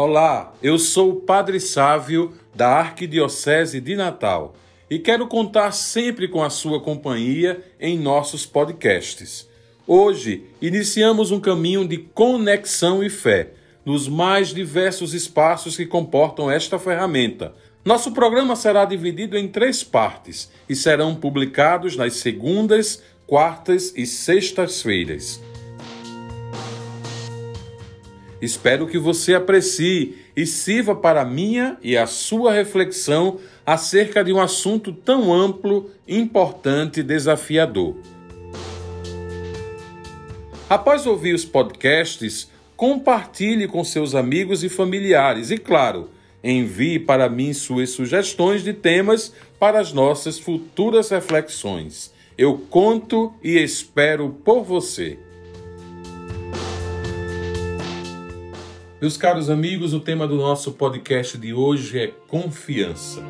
Olá, eu sou o Padre Sávio da Arquidiocese de Natal e quero contar sempre com a sua companhia em nossos podcasts. Hoje iniciamos um caminho de conexão e fé nos mais diversos espaços que comportam esta ferramenta. Nosso programa será dividido em três partes e serão publicados nas segundas, quartas e sextas-feiras. Espero que você aprecie e sirva para a minha e a sua reflexão acerca de um assunto tão amplo, importante e desafiador. Após ouvir os podcasts, compartilhe com seus amigos e familiares e, claro, envie para mim suas sugestões de temas para as nossas futuras reflexões. Eu conto e espero por você. Meus caros amigos, o tema do nosso podcast de hoje é confiança.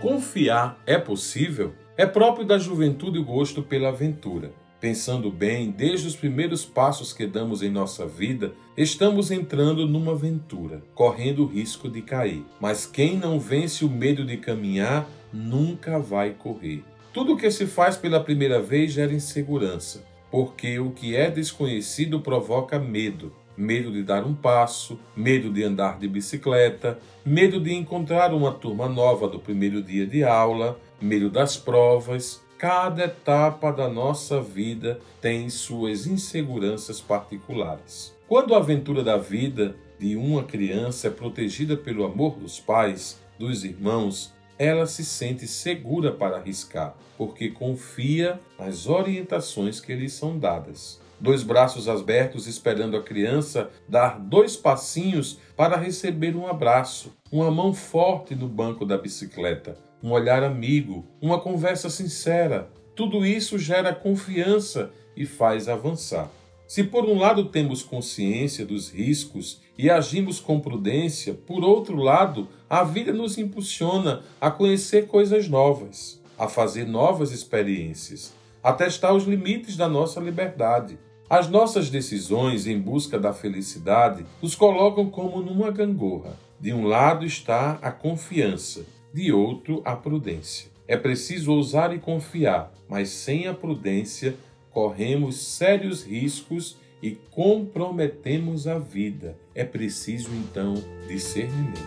Confiar é possível? É próprio da juventude o gosto pela aventura. Pensando bem, desde os primeiros passos que damos em nossa vida, estamos entrando numa aventura, correndo o risco de cair. Mas quem não vence o medo de caminhar nunca vai correr. Tudo o que se faz pela primeira vez gera insegurança porque o que é desconhecido provoca medo. Medo de dar um passo, medo de andar de bicicleta, medo de encontrar uma turma nova do primeiro dia de aula, medo das provas. Cada etapa da nossa vida tem suas inseguranças particulares. Quando a aventura da vida de uma criança é protegida pelo amor dos pais, dos irmãos, ela se sente segura para arriscar, porque confia nas orientações que lhe são dadas. Dois braços abertos esperando a criança dar dois passinhos para receber um abraço, uma mão forte no banco da bicicleta, um olhar amigo, uma conversa sincera. Tudo isso gera confiança e faz avançar. Se por um lado temos consciência dos riscos e agimos com prudência, por outro lado, a vida nos impulsiona a conhecer coisas novas, a fazer novas experiências, a testar os limites da nossa liberdade. As nossas decisões em busca da felicidade nos colocam como numa gangorra. De um lado está a confiança, de outro a prudência. É preciso ousar e confiar, mas sem a prudência corremos sérios riscos e comprometemos a vida. É preciso então discernimento.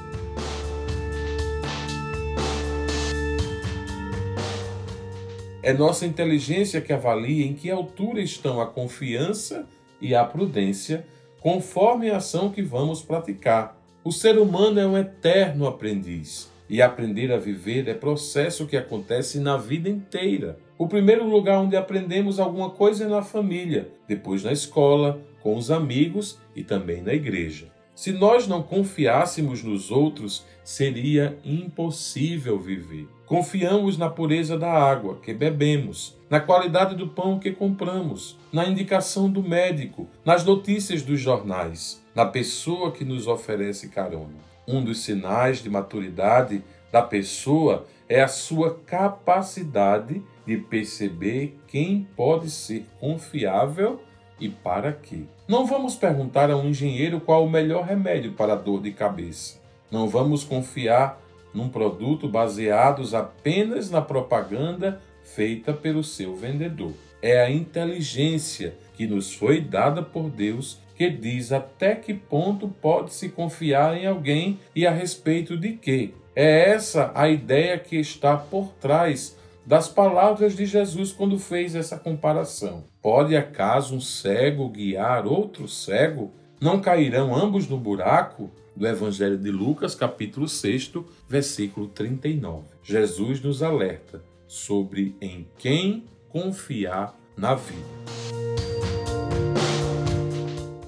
É nossa inteligência que avalia em que altura estão a confiança e a prudência, conforme a ação que vamos praticar. O ser humano é um eterno aprendiz, e aprender a viver é processo que acontece na vida inteira. O primeiro lugar onde aprendemos alguma coisa é na família, depois na escola, com os amigos e também na igreja. Se nós não confiássemos nos outros, seria impossível viver. Confiamos na pureza da água que bebemos, na qualidade do pão que compramos, na indicação do médico, nas notícias dos jornais, na pessoa que nos oferece carona. Um dos sinais de maturidade da pessoa é a sua capacidade de perceber quem pode ser confiável e para quê. Não vamos perguntar a um engenheiro qual o melhor remédio para a dor de cabeça. Não vamos confiar num produto baseados apenas na propaganda feita pelo seu vendedor. É a inteligência que nos foi dada por Deus que diz até que ponto pode se confiar em alguém e a respeito de quê. É essa a ideia que está por trás das palavras de Jesus quando fez essa comparação. Pode acaso um cego guiar outro cego? Não cairão ambos no buraco? Do Evangelho de Lucas, capítulo 6, versículo 39. Jesus nos alerta sobre em quem confiar na vida.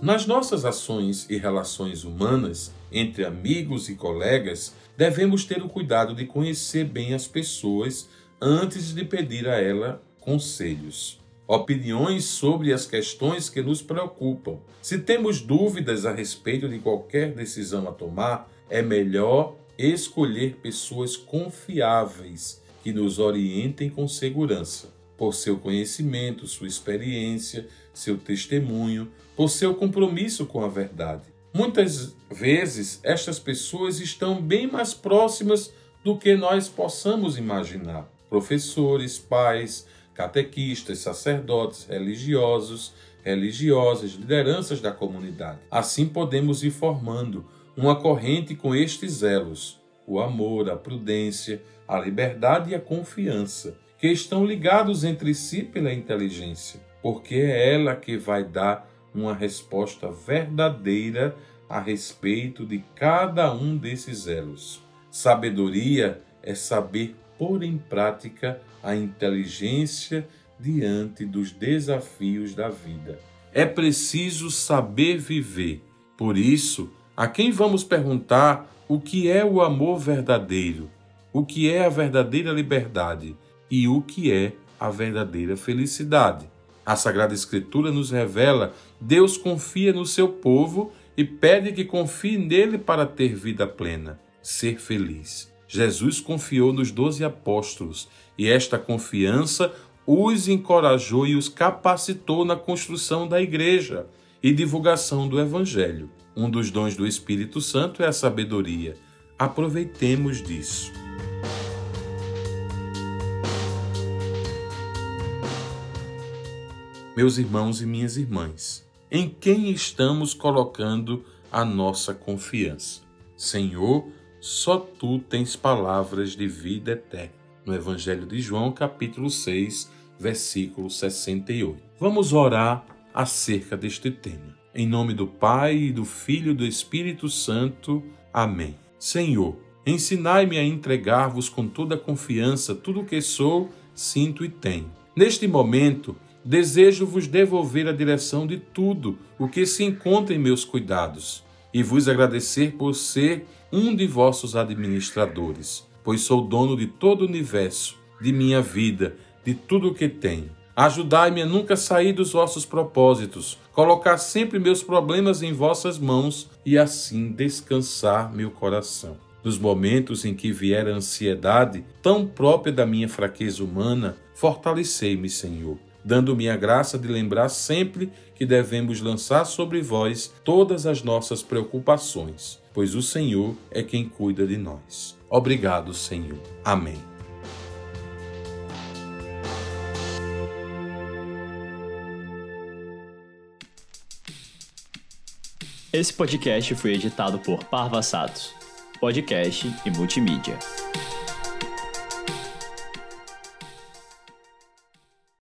Nas nossas ações e relações humanas, entre amigos e colegas, devemos ter o cuidado de conhecer bem as pessoas antes de pedir a ela conselhos, opiniões sobre as questões que nos preocupam. Se temos dúvidas a respeito de qualquer decisão a tomar, é melhor escolher pessoas confiáveis que nos orientem com segurança, por seu conhecimento, sua experiência, seu testemunho, por seu compromisso com a verdade. Muitas vezes estas pessoas estão bem mais próximas do que nós possamos imaginar. Professores, pais, catequistas, sacerdotes, religiosos, religiosas, lideranças da comunidade. Assim podemos ir formando uma corrente com estes elos: o amor, a prudência, a liberdade e a confiança, que estão ligados entre si pela inteligência, porque é ela que vai dar uma resposta verdadeira a respeito de cada um desses elos. Sabedoria é saber pôr em prática a inteligência diante dos desafios da vida. É preciso saber viver. Por isso, a quem vamos perguntar o que é o amor verdadeiro, o que é a verdadeira liberdade e o que é a verdadeira felicidade? A Sagrada Escritura nos revela: Deus confia no seu povo e pede que confie nele para ter vida plena, ser feliz. Jesus confiou nos doze apóstolos e esta confiança os encorajou e os capacitou na construção da igreja e divulgação do Evangelho. Um dos dons do Espírito Santo é a sabedoria. Aproveitemos disso. Meus irmãos e minhas irmãs, em quem estamos colocando a nossa confiança? Senhor, só tu tens palavras de vida eterna. No Evangelho de João, capítulo 6, versículo 68. Vamos orar acerca deste tema. Em nome do Pai, e do Filho e do Espírito Santo. Amém. Senhor, ensinai-me a entregar-vos com toda a confiança tudo o que sou, sinto e tenho. Neste momento, desejo vos devolver a direção de tudo o que se encontra em meus cuidados e vos agradecer por ser um de vossos administradores, pois sou dono de todo o universo, de minha vida, de tudo o que tenho. Ajudai-me a nunca sair dos vossos propósitos, colocar sempre meus problemas em vossas mãos e assim descansar meu coração. Nos momentos em que vier a ansiedade, tão própria da minha fraqueza humana, fortalecei-me, Senhor dando-me a graça de lembrar sempre que devemos lançar sobre vós todas as nossas preocupações, pois o Senhor é quem cuida de nós. Obrigado, Senhor. Amém. Esse podcast foi editado por Parva Satos, podcast e multimídia.